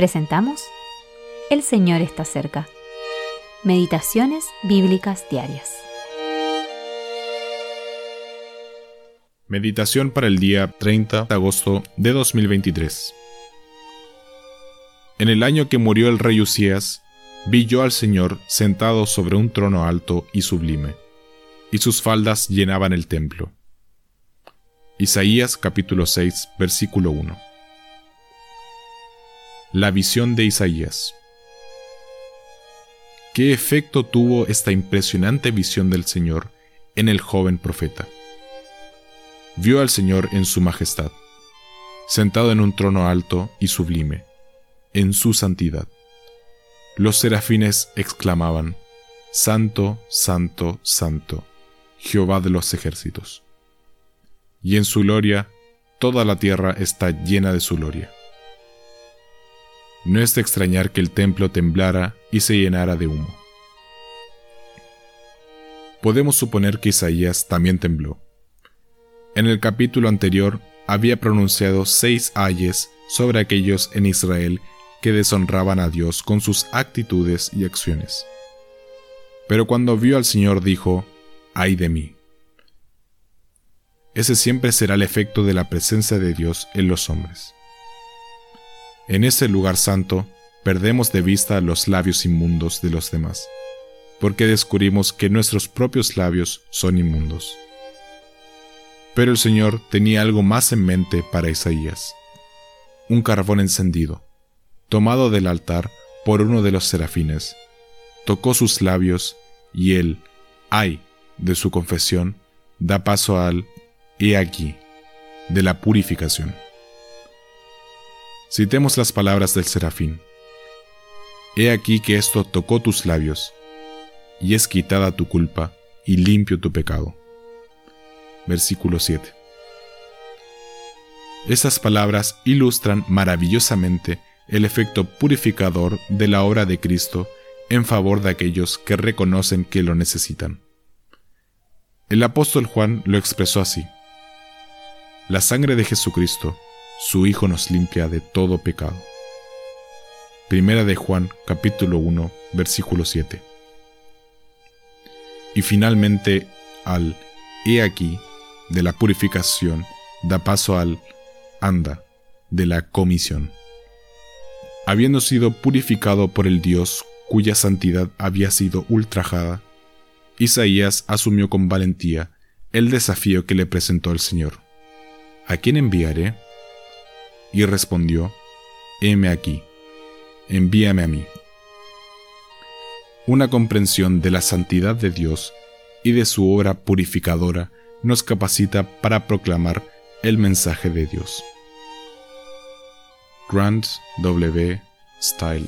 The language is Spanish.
presentamos El Señor está cerca. Meditaciones Bíblicas Diarias. Meditación para el día 30 de agosto de 2023. En el año que murió el rey Usías, vi yo al Señor sentado sobre un trono alto y sublime, y sus faldas llenaban el templo. Isaías capítulo 6, versículo 1. La visión de Isaías. ¿Qué efecto tuvo esta impresionante visión del Señor en el joven profeta? Vio al Señor en su majestad, sentado en un trono alto y sublime, en su santidad. Los serafines exclamaban, Santo, Santo, Santo, Jehová de los ejércitos. Y en su gloria, toda la tierra está llena de su gloria. No es de extrañar que el templo temblara y se llenara de humo. Podemos suponer que Isaías también tembló. En el capítulo anterior había pronunciado seis ayes sobre aquellos en Israel que deshonraban a Dios con sus actitudes y acciones. Pero cuando vio al Señor dijo, ay de mí. Ese siempre será el efecto de la presencia de Dios en los hombres. En ese lugar santo, perdemos de vista los labios inmundos de los demás, porque descubrimos que nuestros propios labios son inmundos. Pero el Señor tenía algo más en mente para Isaías, un carbón encendido, tomado del altar por uno de los serafines, tocó sus labios y él, ay, de su confesión, da paso al he aquí, de la purificación. Citemos las palabras del serafín. He aquí que esto tocó tus labios, y es quitada tu culpa y limpio tu pecado. Versículo 7. Estas palabras ilustran maravillosamente el efecto purificador de la obra de Cristo en favor de aquellos que reconocen que lo necesitan. El apóstol Juan lo expresó así. La sangre de Jesucristo su Hijo nos limpia de todo pecado. Primera de Juan capítulo 1 versículo 7. Y finalmente al He aquí de la purificación da paso al Anda de la comisión. Habiendo sido purificado por el Dios cuya santidad había sido ultrajada, Isaías asumió con valentía el desafío que le presentó el Señor. ¿A quién enviaré? Y respondió, heme aquí, envíame a mí. Una comprensión de la santidad de Dios y de su obra purificadora nos capacita para proclamar el mensaje de Dios. Grant W. Style